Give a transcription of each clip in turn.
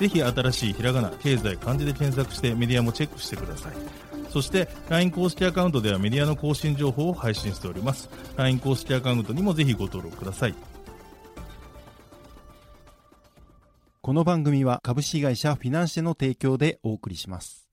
ぜひ新しいひらがな経済漢字で検索してメディアもチェックしてください。そして LINE 公式アカウントではメディアの更新情報を配信しております。LINE 公式アカウントにもぜひご登録ください。この番組は株式会社フィナンシェの提供でお送りします。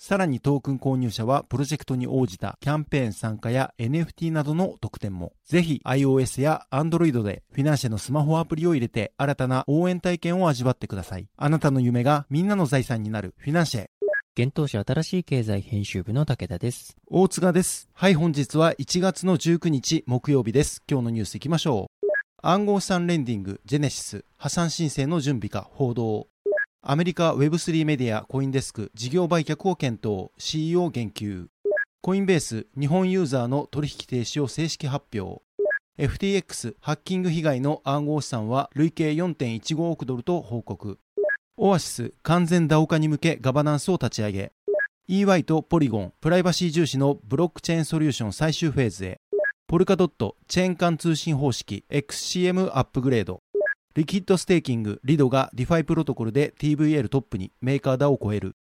さらにトークン購入者はプロジェクトに応じたキャンペーン参加や NFT などの特典も。ぜひ iOS や Android でフィナンシェのスマホアプリを入れて新たな応援体験を味わってください。あなたの夢がみんなの財産になるフィナンシェ。現当社新しい経済編集部の武田です。大塚です。はい、本日は1月の19日木曜日です。今日のニュースいきましょう。暗号資産レンディング、ジェネシス、破産申請の準備か報道。アメリカ Web3 メディアコインデスク事業売却を検討 CEO 言及。コインベース日本ユーザーの取引停止を正式発表。FTX ハッキング被害の暗号資産は累計4.15億ドルと報告。オアシス完全 DAO 化に向けガバナンスを立ち上げ。EY とポリゴンプライバシー重視のブロックチェーンソリューション最終フェーズへ。ポルカドットチェーン間通信方式 XCM アップグレード。リキッドステーキング、リドが DeFi プロトコルで TVL トップにメーカー DAO を超える。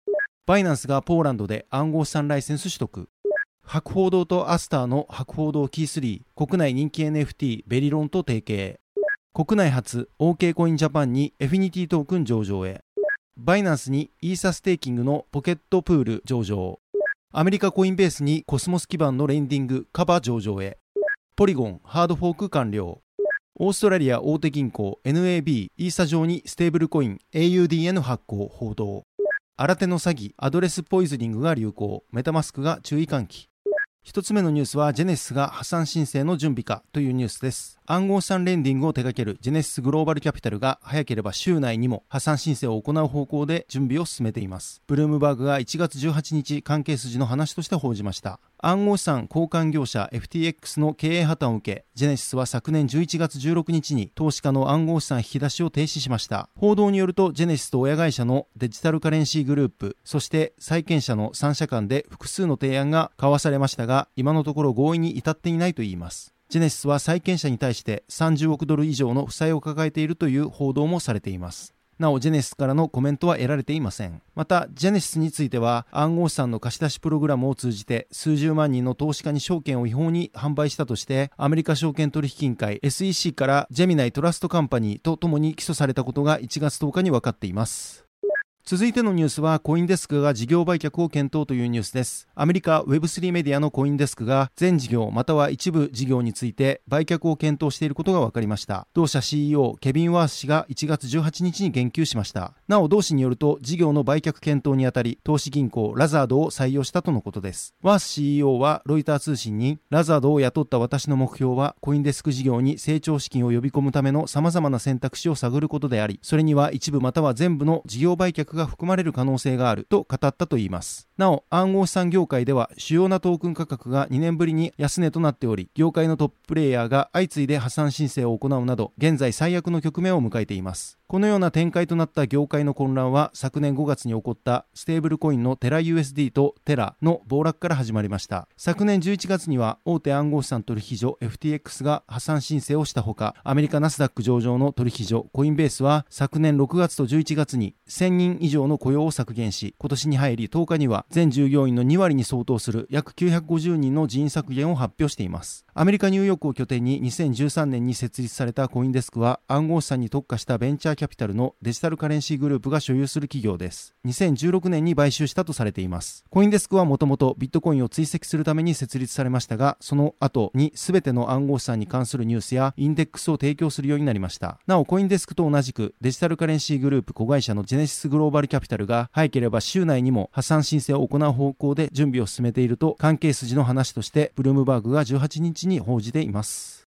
バイナンスがポーランドで暗号資産ライセンス取得。博報堂とアスターの博報堂キー3、国内人気 NFT ベリロンと提携。国内初 OK コインジャパンにエフィニティトークン上場へ。バイナンスにイーサステーキングのポケットプール上場。アメリカコインベースにコスモス基盤のレンディングカバ上場へ。ポリゴンハードフォーク完了。オーストラリア大手銀行 NAB イーサ上にステーブルコイン AUDN 発行報道。新手の詐欺アドレスポイズニングが流行。メタマスクが注意喚起。1つ目のニュースはジェネシスが破産申請の準備かというニュースです。暗号資産レンディングを手掛けるジェネシスグローバルキャピタルが早ければ週内にも破産申請を行う方向で準備を進めていますブルームバーグが1月18日関係筋の話として報じました暗号資産交換業者 FTX の経営破綻を受け、ジェネシスは昨年11月16日に投資家の暗号資産引き出しを停止しました。報道によると、ジェネシスと親会社のデジタルカレンシーグループ、そして債権者の3社間で複数の提案が交わされましたが、今のところ合意に至っていないといいます。ジェネシスは債権者に対して30億ドル以上の負債を抱えているという報道もされています。なお、ジェネシスからのコメントは得られていません。また、ジェネシスについては、暗号資産の貸し出しプログラムを通じて、数十万人の投資家に証券を違法に販売したとして、アメリカ証券取引委員会 SEC からジェミナイトラストカンパニーとともに起訴されたことが1月10日に分かっています。続いてのニュースは、コインデスクが事業売却を検討というニュースです。アメリカ Web3 メディアのコインデスクが、全事業または一部事業について売却を検討していることが分かりました。同社 CEO、ケビン・ワース氏が1月18日に言及しました。なお、同氏によると、事業の売却検討にあたり、投資銀行ラザードを採用したとのことです。ワース CEO は、ロイター通信に、ラザードを雇った私の目標は、コインデスク事業に成長資金を呼び込むための様々な選択肢を探ることであり、それには一部または全部の事業売却が含まれる可能性があると語ったといいます。なお、暗号資産業界では主要なトークン価格が2年ぶりに安値となっており、業界のトッププレイヤーが相次いで破産申請を行うなど、現在最悪の局面を迎えています。このような展開となった業界の混乱は昨年5月に起こったステーブルコインのテラ USD とテラの暴落から始まりました。昨年11月には大手暗号資産取引所 FTX が破産申請をしたほか、アメリカナスダック上場の取引所コインベースは昨年6月と11月に1000人以以上の雇用を削減し、今年に入り10日には全従業員の2割に相当する約950人の人員削減を発表しています。アメリカ・ニューヨークを拠点に2013年に設立されたコインデスクは暗号資産に特化したベンチャーキャピタルのデジタルカレンシーグループが所有する企業です。2016年に買収したとされています。コインデスクはもともとビットコインを追跡するために設立されましたが、その後に全ての暗号資産に関するニュースやインデックスを提供するようになりました。なお、コインデスクと同じくデジタルカレンシーグループ子会社のジェネシスグローバルキャピタルが早ければ週内にも破産申請を行う方向で準備を進めていると関係筋の話としてブルームバーグが18日に報じています。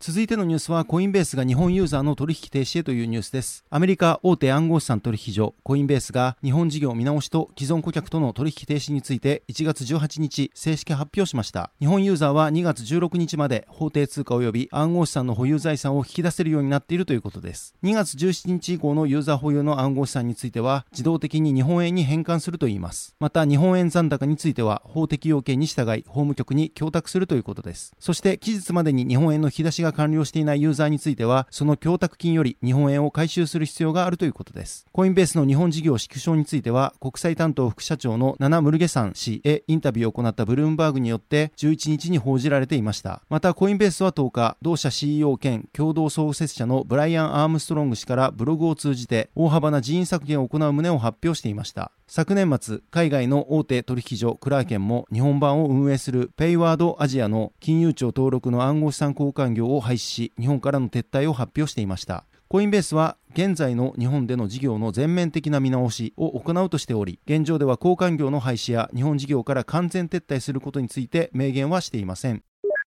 続いてのニュースはコインベースが日本ユーザーの取引停止へというニュースです。アメリカ大手暗号資産取引所コインベースが日本事業見直しと既存顧客との取引停止について1月18日正式発表しました。日本ユーザーは2月16日まで法定通貨及び暗号資産の保有財産を引き出せるようになっているということです。2月17日以降のユーザー保有の暗号資産については自動的に日本円に変換するといいます。また日本円残高については法的要件に従い法務局に供託するということです。そして期日までに日本円の引き出しが完了していないユーザーについては、その供託金より日本円を回収する必要があるということです。コインベースの日本事業縮小については、国際担当副社長のナナ・ムルゲサン氏へインタビューを行ったブルームバーグによって11日に報じられていました。また、コインベースは10日、同社 CEO 兼共同創設者のブライアン・アームストロング氏からブログを通じて大幅な人員削減を行う旨を発表していました。昨年末、海外の大手取引所クラーケンも日本版を運営するペイワードアジアの金融庁登録の暗号資産交換業を廃止し、日本からの撤退を発表していました。コインベースは現在の日本での事業の全面的な見直しを行うとしており、現状では交換業の廃止や日本事業から完全撤退することについて明言はしていません。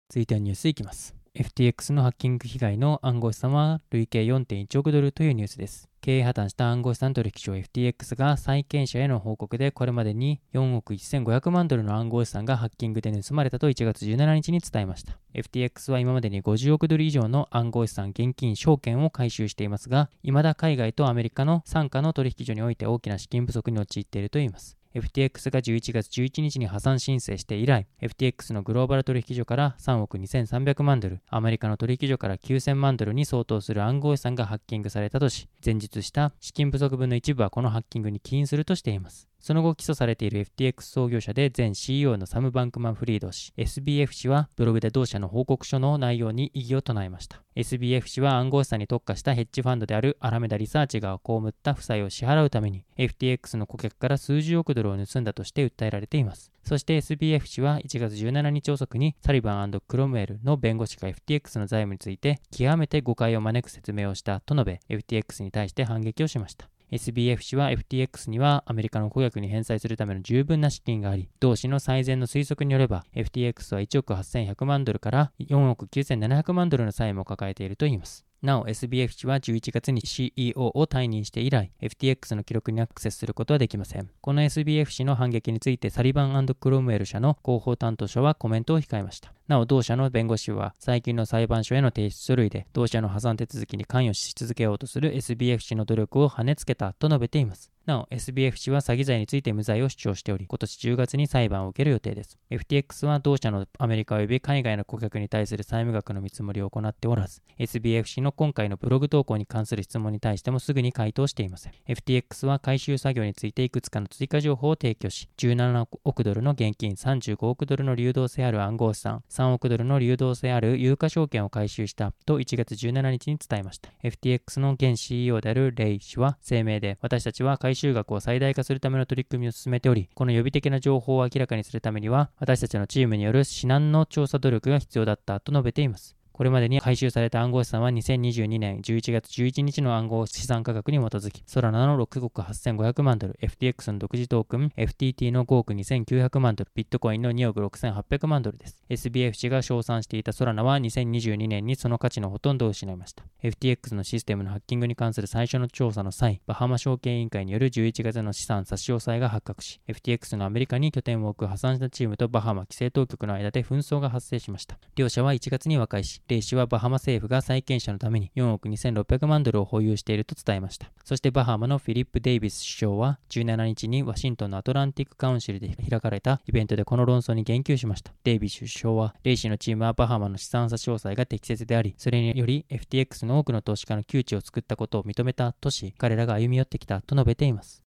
続いてはニュースいきます。FTX のハッキング被害の暗号資産は累計4.1億ドルというニュースです。経営破綻した暗号資産取引所 FTX が債権者への報告でこれまでに4億1500万ドルの暗号資産がハッキングで盗まれたと1月17日に伝えました。FTX は今までに50億ドル以上の暗号資産現金証券を回収していますが、未だ海外とアメリカの傘下の取引所において大きな資金不足に陥っているといいます。FTX が11月11日に破産申請して以来、FTX のグローバル取引所から3億2300万ドル、アメリカの取引所から9000万ドルに相当する暗号資産がハッキングされたとし、前述した資金不足分の一部はこのハッキングに起因するとしています。その後起訴されている FTX 創業者で前 CEO のサム・バンクマン・フリード氏、SBF 氏はブログで同社の報告書の内容に異議を唱えました。SBF 氏は暗号資産に特化したヘッジファンドであるアラメダリサーチが被った負債を支払うために FTX の顧客から数十億ドルを盗んだとして訴えられています。そして SBF 氏は1月17日遅くにサリバンクロムエルの弁護士が FTX の財務について極めて誤解を招く説明をしたと述べ FTX に対して反撃をしました。SBF 氏は FTX にはアメリカの顧客に返済するための十分な資金があり、同氏の最善の推測によれば、FTX は1億8100万ドルから4億9700万ドルの債務を抱えているといいます。なお SBF 氏は11月に CEO を退任して以来、FTX の記録にアクセスすることはできません。この SBF 氏の反撃についてサリバンクロムウェル社の広報担当者はコメントを控えました。なお、同社の弁護士は最近の裁判所への提出書類で同社の破産手続きに関与し続けようとする SBF 氏の努力を跳ねつけたと述べています。なお、SBF 氏は詐欺罪について無罪を主張しており、今年10月に裁判を受ける予定です。FTX は同社のアメリカ及び海外の顧客に対する債務額の見積もりを行っておらず、SBF 氏の今回のブログ投稿に関する質問に対してもすぐに回答していません。FTX は回収作業についていくつかの追加情報を提供し、17億ドルの現金、35億ドルの流動性ある暗号資産、3億ドルの流動性ある有価証券を回収したと1月17日に伝えました。FTX の現 CEO であるレイ氏は声明で、私たちは回収額を最大化するための取り組みを進めており、この予備的な情報を明らかにするためには、私たちのチームによる至難の調査努力が必要だったと述べています。これまでに回収された暗号資産は2022年11月11日の暗号資産価格に基づき、ソラナの6億8500万ドル、FTX の独自トークン、FTT の5億2900万ドル、ビットコインの2億6800万ドルです。SBF 氏が称賛していたソラナは2022年にその価値のほとんどを失いました。FTX のシステムのハッキングに関する最初の調査の際、バハマ証券委員会による11月の資産差し押さえが発覚し、FTX のアメリカに拠点を置く破産したチームとバハマ規制当局の間で紛争が発生しました。両者は1月に和解し、レイ氏はバハマ政府が債権者のために4億2600万ドルを保有していると伝えました。そしてバハマのフィリップ・デイビス首相は17日にワシントンのアトランティックカウンシルで開かれたイベントでこの論争に言及しました。デイビス首相は、レイ氏のチームはバハマの資産差し押さえが適切であり、それにより FTX の多くの投資家の窮地を作ったことを認めたとし、彼らが歩み寄ってきたと述べています。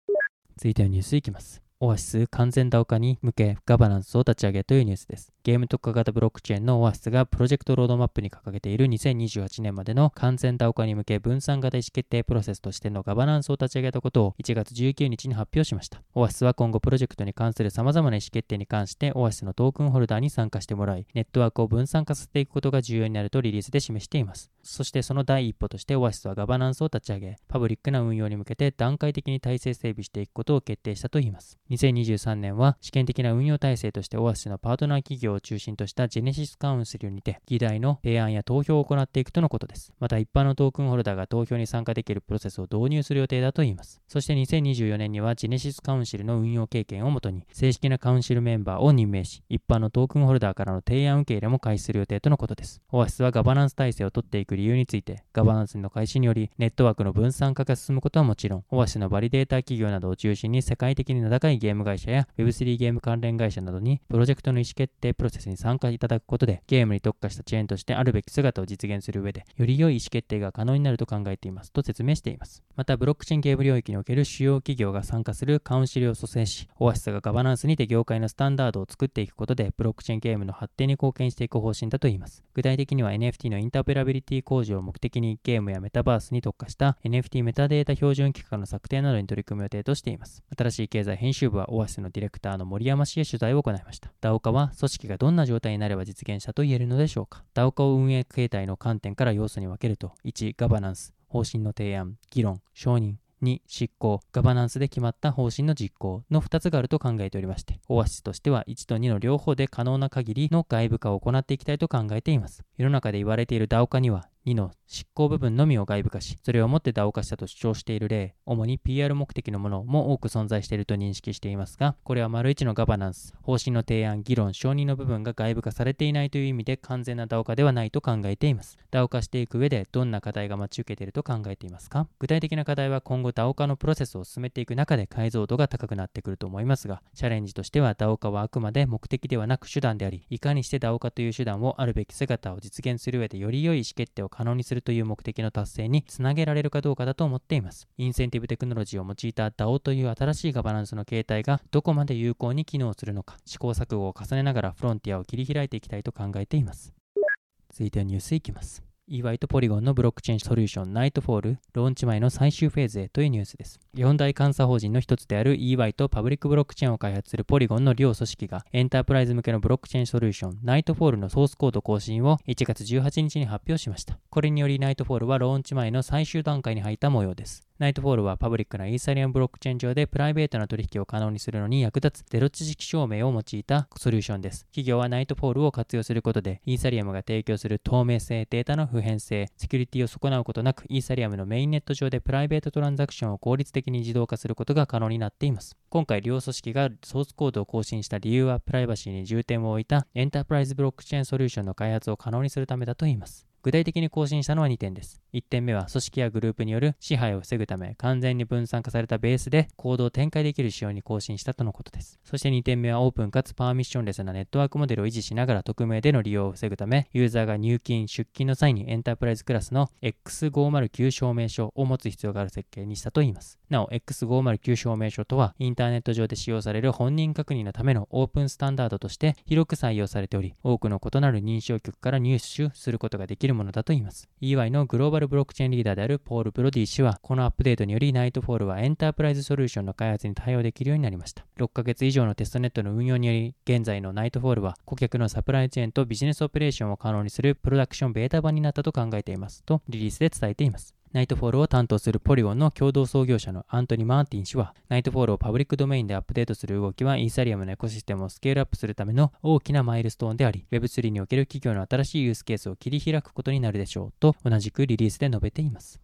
続いてはニュースいきます。オアシス完全 DAO 化に向けガバナンスを立ち上げというニュースです。ゲーム特化型ブロックチェーンのオアシスがプロジェクトロードマップに掲げている2028年までの完全 DAO 化に向け分散型意思決定プロセスとしてのガバナンスを立ち上げたことを1月19日に発表しました。オアシスは今後プロジェクトに関する様々な意思決定に関してオアシスのトークンホルダーに参加してもらい、ネットワークを分散化させていくことが重要になるとリリースで示しています。そしてその第一歩としてオアシスはガバナンスを立ち上げ、パブリックな運用に向けて段階的に体制整備していくことを決定したといいます。2023年は試験的な運用体制としてオアシスのパートナー企業を中心としたジェネシスカウンセルにて議題の提案や投票を行っていくとのことです。また一般のトークンホルダーが投票に参加できるプロセスを導入する予定だといいます。そして2024年にはジェネシスカウンシルの運用経験をもとに正式なカウンシルメンバーを任命し、一般のトークンホルダーからの提案受け入れも開始する予定とのことです。オアシスはガバナンス体制を取っていく理由について、ガバナンスの開始により、ネットワークの分散化が進むことはもちろん、オアシスのバリデータ企業などを中心に世界的に名高いゲーム会社や Web3 ゲーム関連会社などに、プロジェクトの意思決定プロセスに参加いただくことで、ゲームに特化したチェーンとしてあるべき姿を実現する上で、より良い意思決定が可能になると考えていますと説明しています。また、ブロックチェーンゲーム領域における主要企業が参加するカウンシルを蘇生し、オアシスがガバナンスにて業界のスタンダードを作っていくことで、ブロックチェーンゲームの発展に貢献していく方針だといいます。具体的には NFT のインターペラビリティ向上を目的にゲームやメタバースに特化した NFT メタデータ標準規格の策定などに取り組む予定としています。新しい経済編集部はオアシスのディレクターの森山氏へ取材を行いました。ダオカは組織がどんな状態になれば実現したと言えるのでしょうか。ダオカを運営形態の観点から要素に分けると、1、ガバナンス、方針の提案、議論、承認、2、執行、ガバナンスで決まった方針の実行の2つがあると考えておりまして、オアシスとしては1と2の両方で可能な限りの外部化を行っていきたいと考えています。世の中で言われている DAO 化には2の執行部分のみを外部化し、それをもって DAO 化したと主張している例、主に PR 目的のものも多く存在していると認識していますが、これは丸1のガバナンス、方針の提案、議論、承認の部分が外部化されていないという意味で完全な DAO 化ではないと考えています。DAO 化していく上でどんな課題が待ち受けていると考えていますか？具体的な課題は今後 DAO 化のプロセスを進めていく中で解像度が高くなってくると思いますが、チャレンジとしては DAO 化はあくまで目的ではなく手段であり、いかにして DAO 化という手段をあるべき姿を実現する上でより良い意思決定を可能にするという目的の達成につなげられるかどうかだと思っています。インセンティブテクノロジーを用いた DAO という新しいガバナンスの形態がどこまで有効に機能するのか、試行錯誤を重ねながらフロンティアを切り開いていきたいと考えています。続いてはニュースいきます。EY とポリゴンのブロックチェーンソリューションナイトフォールローンチ前の最終フェーズへというニュースです。4大監査法人の一つである EY とパブリックブロックチェーンを開発するポリゴンの両組織がエンタープライズ向けのブロックチェーンソリューションナイトフォールのソースコード更新を1月18日に発表しました。これによりナイトフォールはローンチ前の最終段階に入った模様です。ナイトフォールはパブリックなイーサリアムブロックチェーン上でプライベートな取引を可能にするのに役立つゼロ知識証明を用いたソリューションです。企業はナイトフォールを活用することで、イーサリアムが提供する透明性、データの不変性、セキュリティを損なうことなく、イーサリアムのメインネット上でプライベートトランザクションを効率的に自動化することが可能になっています。今回、両組織がソースコードを更新した理由は、プライバシーに重点を置いたエンタープライズブロックチェーンソリューションの開発を可能にするためだといいます。具体的に更新したのは2点です。1点目は組織やグループによる支配を防ぐため完全に分散化されたベースでコードを展開できる仕様に更新したとのことです。そして2点目はオープンかつパーミッションレスなネットワークモデルを維持しながら匿名での利用を防ぐためユーザーが入金、出金の際にエンタープライズクラスの X509 証明書を持つ必要がある設計にしたといいます。なお X509 証明書とはインターネット上で使用される本人確認のためのオープンスタンダードとして広く採用されており多くの異なる認証局から入手することができるものだと言います。EY のグローバルブロックチェーンリーダーであるポール・ブロディ氏は、このアップデートによりナイトフォールはエンタープライズソリューションの開発に対応できるようになりました。6ヶ月以上のテストネットの運用により、現在のナイトフォールは顧客のサプライチェーンとビジネスオペレーションを可能にするプロダクションベータ版になったと考えていますとリリースで伝えています。ナイトフォールを担当するポリゴンの共同創業者のアントニー・マーティン氏は、ナイトフォールをパブリックドメインでアップデートする動きはイーサリアムのエコシステムをスケールアップするための大きなマイルストーンであり、Web3 における企業の新しいユースケースを切り開くことになるでしょうと同じくリリースで述べています。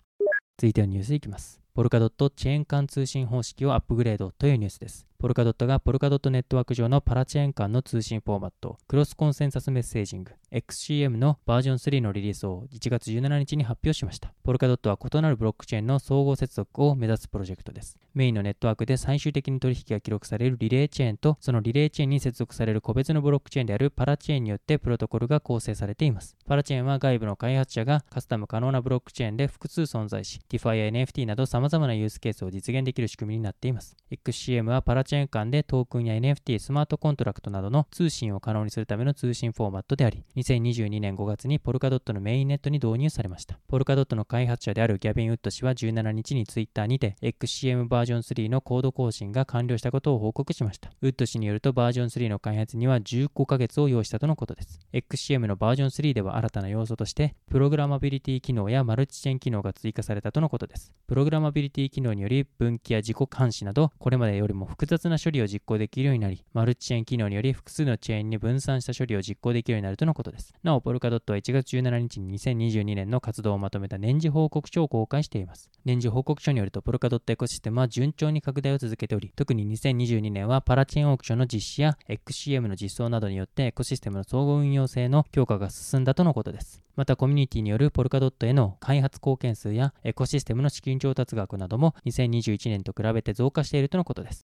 続いてはニュースいきます。ポルカドットチェーン間通信方式をアップグレードというニュースです。ポルカドットがポルカドットネットワーク上のパラチェーン間の通信フォーマット、クロスコンセンサスメッセージング、XCM のバージョン3のリリースを1月17日に発表しました。ポルカドットは異なるブロックチェーンの相互接続を目指すプロジェクトです。メインのネットワークで最終的に取引が記録されるリレーチェーンと、そのリレーチェーンに接続される個別のブロックチェーンであるパラチェーンによってプロトコルが構成されています。パラチェーンは外部の開発者がカスタム可能なブロックチェーンで複数存在し、DeFi や NFT など様々なユースケースを実現できる仕組みになっています。XCM はパラチェーン間でトークンや NFT、スマートコントラクトなどの通信を可能にするための通信フォーマットであり、2022年5月にポルカドットのメインネットに導入されました。ポルカドットの開発者であるギャビン・ウッド氏は17日に Twitter にて XCM バージョン3のコード更新が完了したことを報告しました。ウッド氏によるとバージョン3の開発には15ヶ月を要したとのことです。XCM のバージョン3では新たな要素として、プログラマビリティ機能やマルチチェーン機能が追加されたとのことです。プログラマビリティ機能により分岐や自己監視など、これまでよりも複雑な処理を実行できるようになり、マルチチェーン機能により複数のチェーンに分散した処理を実行できるようになるとのことです。なお、ポルカドットは1月17日に2022年の活動をまとめた年次報告書を公開しています。年次報告書によると、ポルカドットエコシステムは順調に拡大を続けており、特に2022年はパラチェーンオークションの実施や XCM の実装などによってエコシステムの相互運用性の強化が進んだとのことです。またコミュニティによるポルカドットへの開発貢献数やエコシステムの資金調達額なども2021年と比べて増加しているとのことです。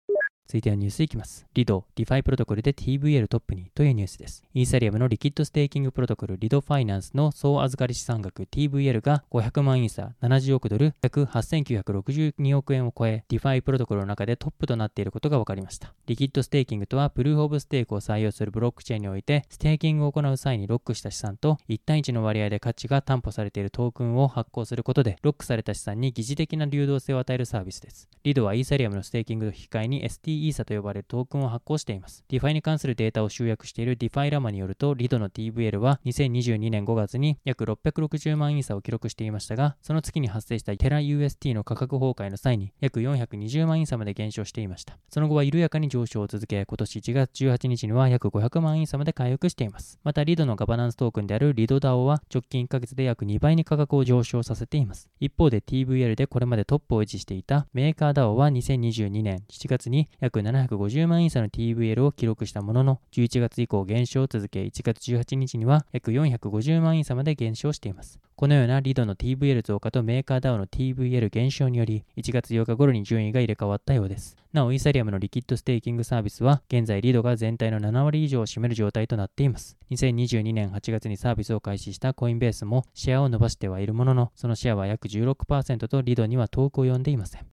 続いてはニュースいきます。リド、 DeFi プロトコルで TVL トップにというニュースです。イーサリアムのリキッドステーキングプロトコルリドファイナンスの総預かり資産額 TVL が500万イーサ70億ドル約8962億円を超え、 DeFi プロトコルの中でトップとなっていることが分かりました。リキッドステーキングとは、プルーフオブステークを採用するブロックチェーンにおいて、ステーキングを行う際にロックした資産と1対1の割合で価値が担保されているトークンを発行することで、ロックされた資産に疑似的な流動性を与えるサービスです。リドはイーサリアムのステーキングと引き換えに ST イーサと呼ばれるトークンを発行しています。DeFi に関するデータを集約している DeFi ラマによると、リドの TVL は2022年5月に約660万イーサを記録していましたが、その月に発生したテラ UST の価格崩壊の際に約420万イーサまで減少していました。その後は緩やかに上昇を続け、今年1月18日には約500万イーサまで回復しています。また、リドのガバナンストークンであるリド DAO は直近1ヶ月で約2倍に価格を上昇させています。一方で TVL でこれまでトップを維持していたメーカー DAO は2022年7月に約750万イーサの TVL を記録したものの、11月以降減少を続け、1月18日には約450万イーサまで減少しています。このようなリドの TVL 増加とメーカー DAO の TVL 減少により、1月8日頃に順位が入れ替わったようです。なお、イーサリアムのリキッドステーキングサービスは、現在リドが全体の7割以上を占める状態となっています。2022年8月にサービスを開始したコインベースもシェアを伸ばしてはいるものの、そのシェアは約16%とリドには遠く及んでいません。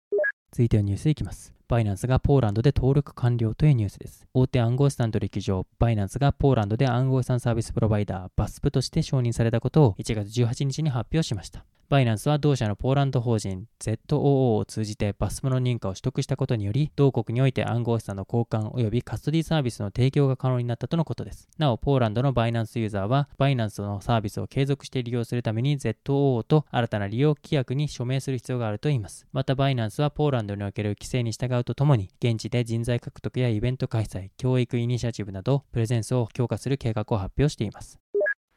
続いてはニュースいきます。バイナンスがポーランドで登録完了というニュースです。大手暗号資産取引所、バイナンスがポーランドで暗号資産サービスプロバイダー、 VASP として承認されたことを1月18日に発表しました。バイナンスは同社のポーランド法人 ZOO を通じて VASP の認可を取得したことにより、同国において暗号資産の交換及びカストディサービスの提供が可能になったとのことです。なお、ポーランドのバイナンスユーザーは、バイナンスのサービスを継続して利用するために ZOO と新たな利用規約に署名する必要があるといいます。また、バイナンスはポーランドにおける規制に従うとともに、現地で人材獲得やイベント開催、教育イニシアチブなど、プレゼンスを強化する計画を発表しています。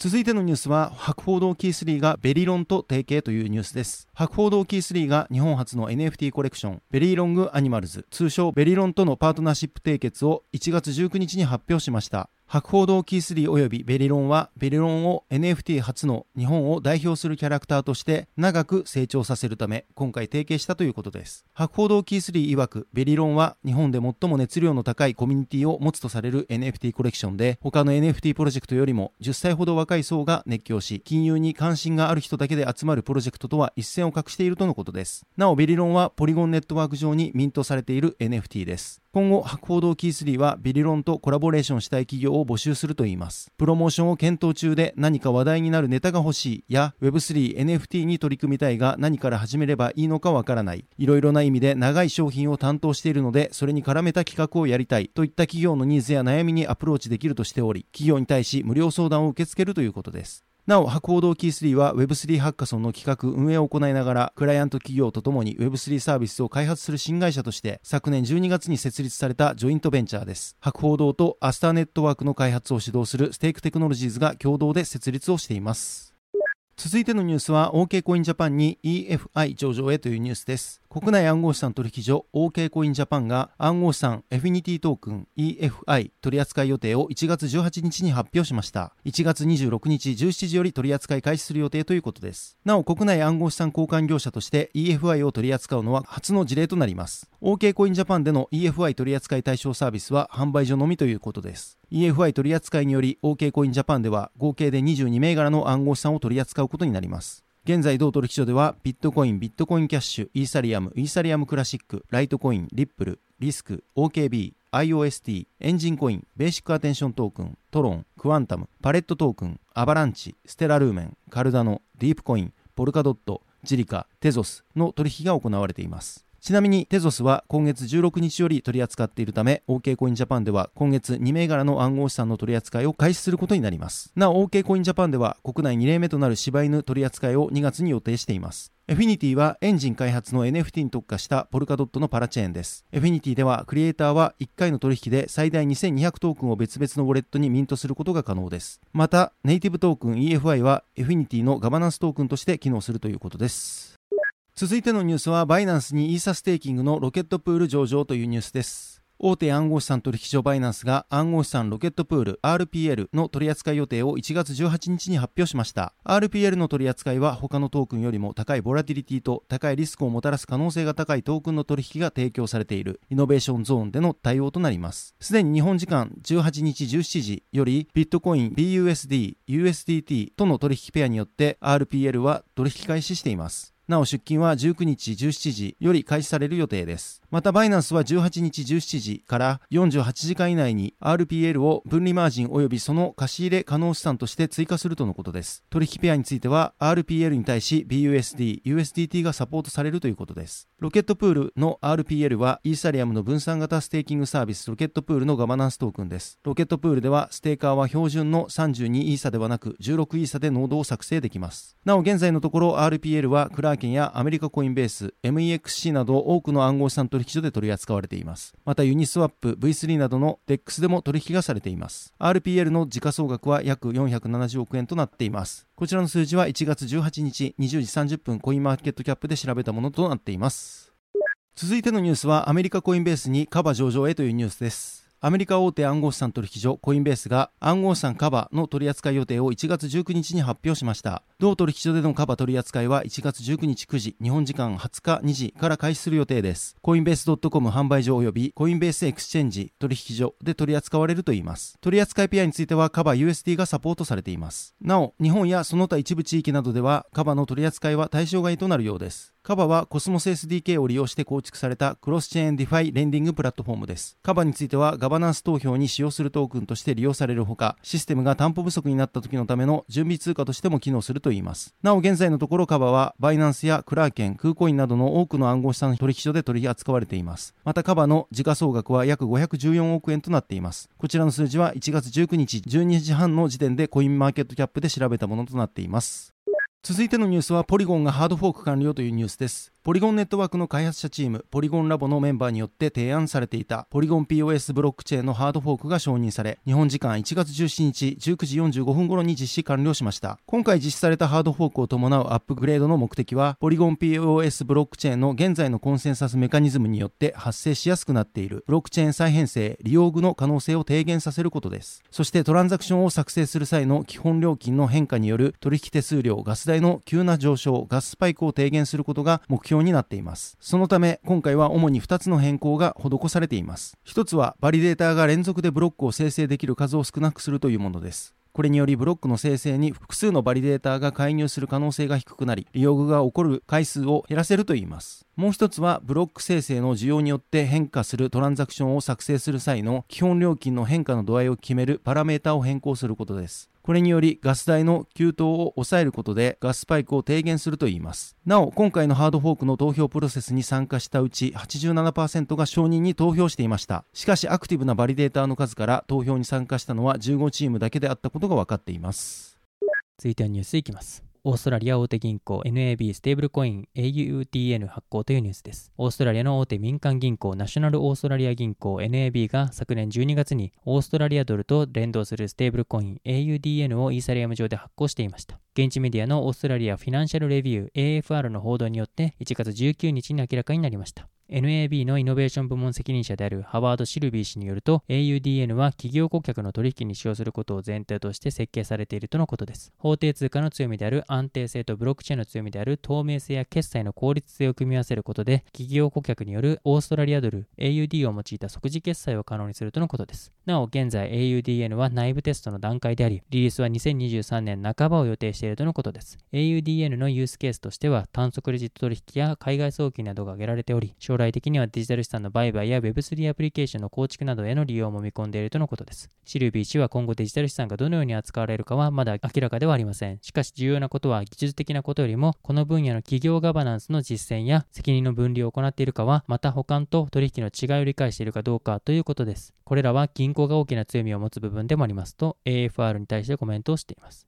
続いてのニュースは、博報堂キー3がベリロンと提携というニュースです。博報堂キー3が日本初の NFT コレクション、 Very Long Animals、通称ベリロンとのパートナーシップ締結を1月19日に発表しました。博報堂キー3及びベリロンは、ベリロンを NFT 初の日本を代表するキャラクターとして長く成長させるため、今回提携したということです。博報堂キー3曰く、ベリロンは日本で最も熱量の高いコミュニティを持つとされる NFT コレクションで、他の NFT プロジェクトよりも10歳ほど若い層が熱狂し、金融に関心がある人だけで集まるプロジェクトとは一線を画しているとのことです。なお、ベリロンはポリゴンネットワーク上にミントされている NFT です。今後、博報堂キー3はベリロンとコラボレーションしたい企業をを募集するといいます。プロモーションを検討中で何か話題になるネタが欲しいや Web3、NFT に取り組みたいが何から始めればいいのかわからない。いろいろな意味で長い商品を担当しているので、それに絡めた企画をやりたいといった企業のニーズや悩みにアプローチできるとしており、企業に対し無料相談を受け付けるということです。なお、博報堂キー3は Web3 ハッカソンの企画、運営を行いながら、クライアント企業とともに Web3 サービスを開発する新会社として、昨年12月に設立されたジョイントベンチャーです。博報堂とアスターネットワークの開発を指導するステークテクノロジーズが共同で設立をしています。続いてのニュースは OK コインジャパンに EFI 上場へというニュースです。国内暗号資産取引所 OK コインジャパンが暗号資産エフィニティトークン EFI 取扱い予定を1月18日に発表しました。1月26日17時より取扱い開始する予定ということです。なお国内暗号資産交換業者として EFI を取り扱うのは初の事例となります。OK コインジャパンでの EFI 取扱い対象サービスは販売所のみということです。EFI 取扱いにより OK コインジャパンでは合計で22銘柄の暗号資産を取り扱うことになります。現在同取引所ではビットコイン、ビットコインキャッシュ、イーサリアム、イーサリアムクラシック、ライトコイン、リップル、リスク、OKB、IOST、エンジンコイン、ベーシックアテンショントークン、トロン、クワンタム、パレットトークン、アバランチ、ステラルーメン、カルダノ、ディープコイン、ポルカドット、ジリカ、テゾスの取引が行われています。ちなみにテゾスは今月16日より取り扱っているため OK コインジャパンでは今月2銘柄の暗号資産の取り扱いを開始することになりますなお OK コインジャパンでは国内2例目となる柴犬取り扱いを2月に予定していますエフィニティはエンジン開発の NFT に特化したポルカドットのパラチェーンです。エフィニティではクリエイターは1回の取引で最大2200トークンを別々のウォレットにミントすることが可能です。また、ネイティブトークン EFI はエフィニティのガバナンストークンとして機能するということです。続いてのニュースは、バイナンスにイーサステーキングのロケットプール上場というニュースです。大手暗号資産取引所バイナンスが暗号資産ロケットプール RPL の取扱い予定を1月18日に発表しました。RPL の取扱いは他のトークンよりも高いボラティリティと高いリスクをもたらす可能性が高いトークンの取引が提供されているイノベーションゾーンでの対応となります。すでに日本時間18日17時よりビットコイン BUSD、USDT との取引ペアによって RPL は取引開始しています。なお出金は19日17時より開始される予定です。またバイナンスは18日17時から48時間以内に RPL を分離マージン及びその借り入れ可能資産として追加するとのことです。取引ペアについては RPL に対し BUSD、USDT がサポートされるということです。ロケットプールの RPL はイーサリアムの分散型ステーキングサービスロケットプールのガバナンストークンです。ロケットプールではステーカーは標準の32イーサではなく16イーサでノードを作成できます。なお現在のところ RPL はクラーケンやアメリカコインベース、MEXC など多くの暗号資産と取引所で取り扱われています。またユニスワップ、V3 などの DEX でも取引がされています。RPL の時価総額は約470億円となっています。こちらの数字は1月18日20時30分コインマーケットキャップで調べたものとなっています。続いてのニュースはアメリカコインベースにカバ上場へというニュースです。アメリカ大手暗号資産取引所コインベースが暗号資産カバの取扱い予定を1月19日に発表しました。同取引所でのカバ取扱いは1月19日9時、日本時間20日2時から開始する予定です。コインベース .com 販売所及びコインベースエクスチェンジ取引所で取り扱われるといいます。取扱いペアについてはカバ USD がサポートされています。なお、日本やその他一部地域などではカバの取扱いは対象外となるようです。カバはコスモス SDK を利用して構築されたクロスチェーン DeFi レンディングプラットフォームです。カバについてはガバナンス投票に使用するトークンとして利用されるほか、システムが担保不足になった時のための準備通貨としても機能するといいます。なお現在のところカバはバイナンスやクラーケン、クーコインなどの多くの暗号資産取引所で取り扱われています。またカバの時価総額は約514億円となっています。こちらの数字は1月19日12時半の時点でコインマーケットキャップで調べたものとなっています。続いてのニュースはポリゴンがハードフォーク完了というニュースです。ポリゴンネットワークの開発者チーム、ポリゴンラボのメンバーによって提案されていたポリゴン POS ブロックチェーンのハードフォークが承認され、日本時間1月17日19時45分頃に実施完了しました。今回実施されたハードフォークを伴うアップグレードの目的は、ポリゴン POS ブロックチェーンの現在のコンセンサスメカニズムによって発生しやすくなっているブロックチェーン再編成、リオーグの可能性を低減させることです。そしてトランザクションを作成する際の基本料金の変化による取引手数料、ガス代の急な上昇、ガススパイクを低減することが目標になっています。そのため、今回は主に2つの変更が施されています。1つは、バリデーターが連続でブロックを生成できる数を少なくするというものです。これによりブロックの生成に複数のバリデーターが介入する可能性が低くなり、リオーグが起こる回数を減らせるといいます。もう一つはブロック生成の需要によって変化するトランザクションを作成する際の基本料金の変化の度合いを決めるパラメータを変更することです。これによりガス代の急騰を抑えることでガススパイクを低減するといいます。なお、今回のハードフォークの投票プロセスに参加したうち87%が承認に投票していました。しかしアクティブなバリデーターの数から投票に参加したのは15チームだけであったことが分かっています。続いてはニュースいきます。オーストラリア大手銀行 NAB ステーブルコイン AUTN 発行というニュースです。オーストラリアの大手民間銀行ナショナルオーストラリア銀行 NAB が昨年12月にオーストラリアドルと連動するステーブルコイン AUDN をイーサリアム上で発行していました。現地メディアのオーストラリアフィナンシャルレビュー AFR の報道によって1月19日に明らかになりました。NAB のイノベーション部門責任者であるハワード・シルビー氏によると AUDN は企業顧客の取引に使用することを前提として設計されているとのことです。法定通貨の強みである安定性とブロックチェーンの強みである透明性や決済の効率性を組み合わせることで企業顧客によるオーストラリアドル AUD を用いた即時決済を可能にするとのことです。なお現在 AUDN は内部テストの段階でありリリースは2023年半ばを予定しているとのことです。AUDN のユースケースとしては炭素クレジット取引や海外送金などが挙げられており将来的にはデジタル資産の売買や Web3 アプリケーションの構築などへの利用も見込んでいるとのことです。シルビー氏は今後デジタル資産がどのように扱われるかはまだ明らかではありません。しかし重要なことは技術的なことよりもこの分野の企業ガバナンスの実践や責任の分離を行っているかはまた保管と取引の違いを理解しているかどうかということです。これらは銀行が大きな強みを持つ部分でもありますと AFR に対してコメントをしています。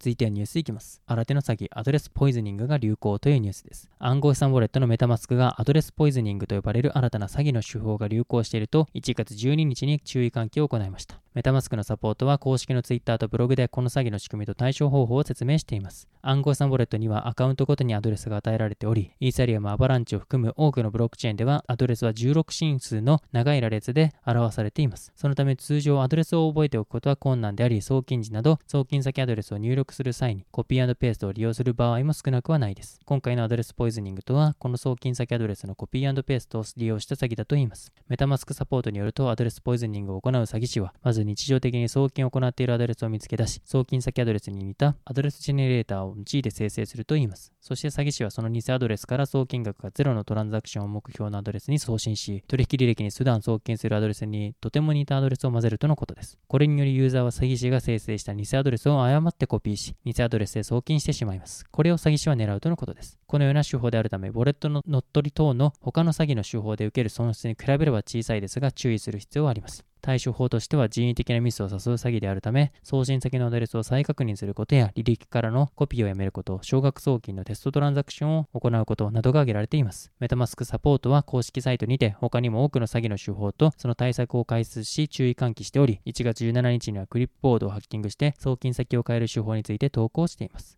続いてはニュースいきます。新手の詐欺、アドレスポイズニングが流行というニュースです。暗号資産ウォレットのメタマスクがアドレスポイズニングと呼ばれる新たな詐欺の手法が流行していると1月12日に注意喚起を行いました。メタマスクのサポートは公式の Twitter とブログでこの詐欺の仕組みと対処方法を説明しています。暗号資産ウォレットにはアカウントごとにアドレスが与えられており、イーサリアム、アバランチを含む多くのブロックチェーンではアドレスは16進数の長い羅列で表されています。そのため通常アドレスを覚えておくことは困難であり、送金時など送金先アドレスを入力する際にコピーペーストを利用する場合も少なくはないです。今回のアドレスポイズニングとは、この送金先アドレスのコピーペーストを利用した詐欺だといいます。メタマスクサポートによると、アドレスポイズニングを行う詐欺師は、まず日常的に送金を行っているアドレスを見つけ出し、送金先アドレスに似たアドレスジェネレーターを用いて生成するといいます。そして詐欺師はその偽アドレスから送金額がゼロのトランザクションを目標のアドレスに送信し、取引履歴に普段送金するアドレスにとても似たアドレスを混ぜるとのことです。これによりユーザーは詐欺師が生成した偽アドレスを誤ってコピーし、偽アドレスで送金してしまいます。これを詐欺師は狙うとのことです。このような手法であるため、ウォレットの乗っ取り等の他の詐欺の手法で受ける損失に比べれば小さいですが注意する必要はあります。対処法としては人為的なミスを誘う詐欺であるため、送信先のアドレスを再確認することや、履歴からのコピーをやめること、少額送金のテストトランザクションを行うことなどが挙げられています。メタマスクサポートは公式サイトにて、他にも多くの詐欺の手法とその対策を解説し注意喚起しており、1月17日にはクリップボードをハッキングして、送金先を変える手法について投稿しています。